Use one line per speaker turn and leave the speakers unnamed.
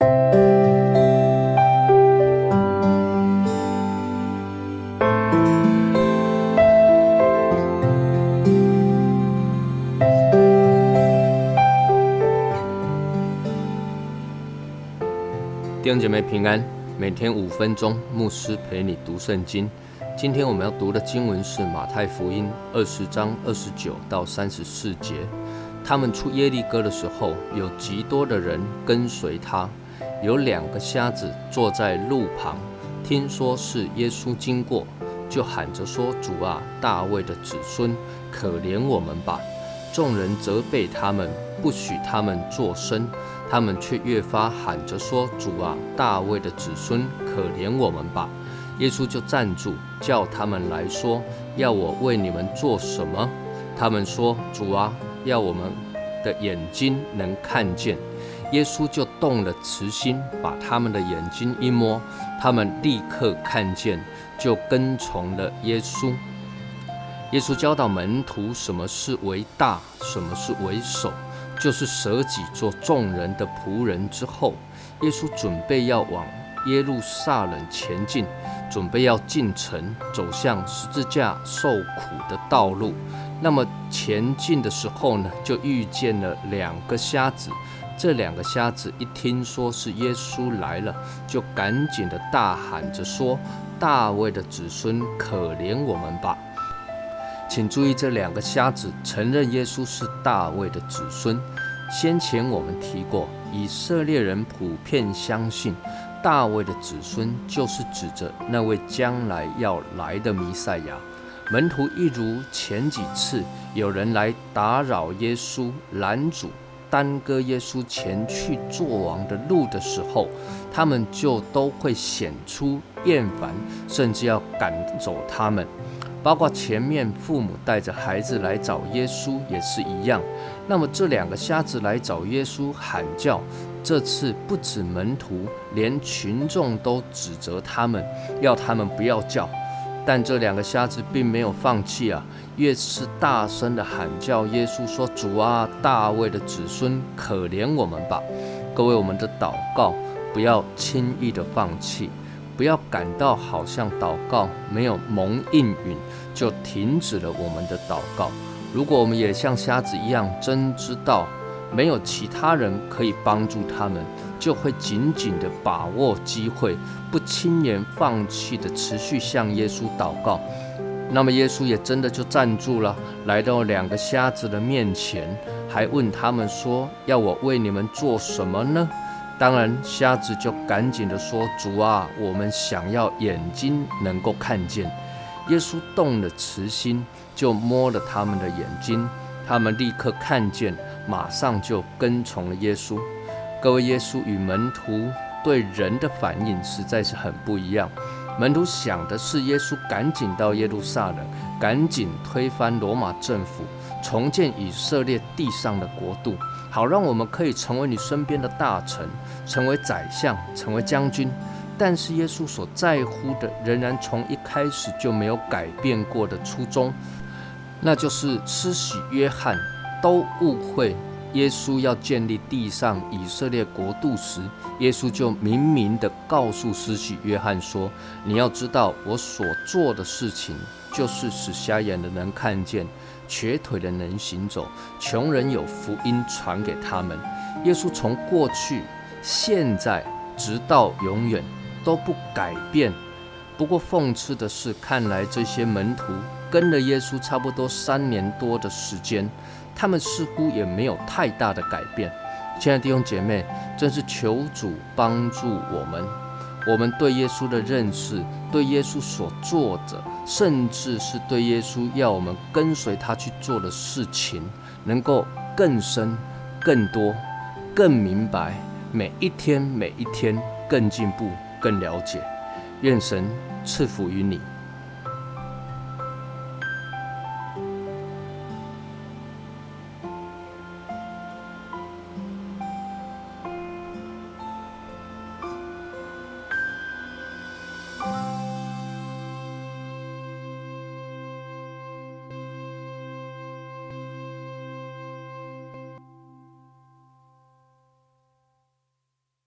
弟兄姐妹平安，每天五分钟，牧师陪你读圣经。今天我们要读的经文是马太福音二十章二十九到三十四节。他们出耶利哥的时候，有极多的人跟随他。有两个瞎子坐在路旁，听说是耶稣经过，就喊着说：“主啊，大卫的子孙，可怜我们吧！”众人责备他们，不许他们作声。他们却越发喊着说：“主啊，大卫的子孙，可怜我们吧！”耶稣就站住，叫他们来说：“要我为你们做什么？”他们说：“主啊，要我们的眼睛能看见。”耶稣就动了慈心，把他们的眼睛一摸，他们立刻看见，就跟从了耶稣。耶稣教导门徒什么是为大，什么是为首。就是舍己做众人的仆人之后，耶稣准备要往耶路撒冷前进，准备要进城，走向十字架受苦的道路。那么前进的时候呢，就遇见了两个瞎子。这两个瞎子一听说是耶稣来了，就赶紧的大喊着说：“大卫的子孙，可怜我们吧！”请注意，这两个瞎子承认耶稣是大卫的子孙。先前我们提过，以色列人普遍相信大卫的子孙就是指着那位将来要来的弥赛亚。门徒一如前几次有人来打扰耶稣、拦阻、耽搁耶稣前去做王的路的时候，他们就都会显出厌烦，甚至要赶走他们。包括前面父母带着孩子来找耶稣也是一样。那么这两个瞎子来找耶稣喊叫，这次不止门徒，连群众都指责他们，要他们不要叫。但这两个瞎子并没有放弃啊，越是大声的喊叫耶稣说：“主啊，大卫的子孙，可怜我们吧！”各位，我们的祷告不要轻易的放弃。不要感到好像祷告没有蒙应允，就停止了我们的祷告。如果我们也像瞎子一样，真知道没有其他人可以帮助他们，就会紧紧地把握机会，不轻言放弃的持续向耶稣祷告。那么耶稣也真的就站住了，来到两个瞎子的面前，还问他们说：“要我为你们做什么呢？”当然，瞎子就赶紧的说：“主啊，我们想要眼睛能够看见。”耶稣动了慈心，就摸了他们的眼睛，他们立刻看见，马上就跟从了耶稣。各位，耶稣与门徒对人的反应实在是很不一样。门徒想的是耶稣赶紧到耶路撒冷，赶紧推翻罗马政府，重建以色列地上的国度。好，让我们可以成为你身边的大臣，成为宰相，成为将军。但是耶稣所在乎的，仍然从一开始就没有改变过的初衷，那就是施洗约翰都误会耶稣要建立地上以色列国度时，耶稣就明明的告诉施洗约翰说：“你要知道，我所做的事情，就是使瞎眼的能看见。”瘸腿的能行走，穷人有福音传给他们。耶稣从过去、现在直到永远都不改变。不过讽刺的是，看来这些门徒跟了耶稣差不多三年多的时间，他们似乎也没有太大的改变。亲爱的弟兄姐妹，真是求主帮助我们。我们对耶稣的认识，对耶稣所做的，甚至是对耶稣要我们跟随他去做的事情，能够更深、更多、更明白，每一天、每一天更进步、更了解。愿神赐福于你。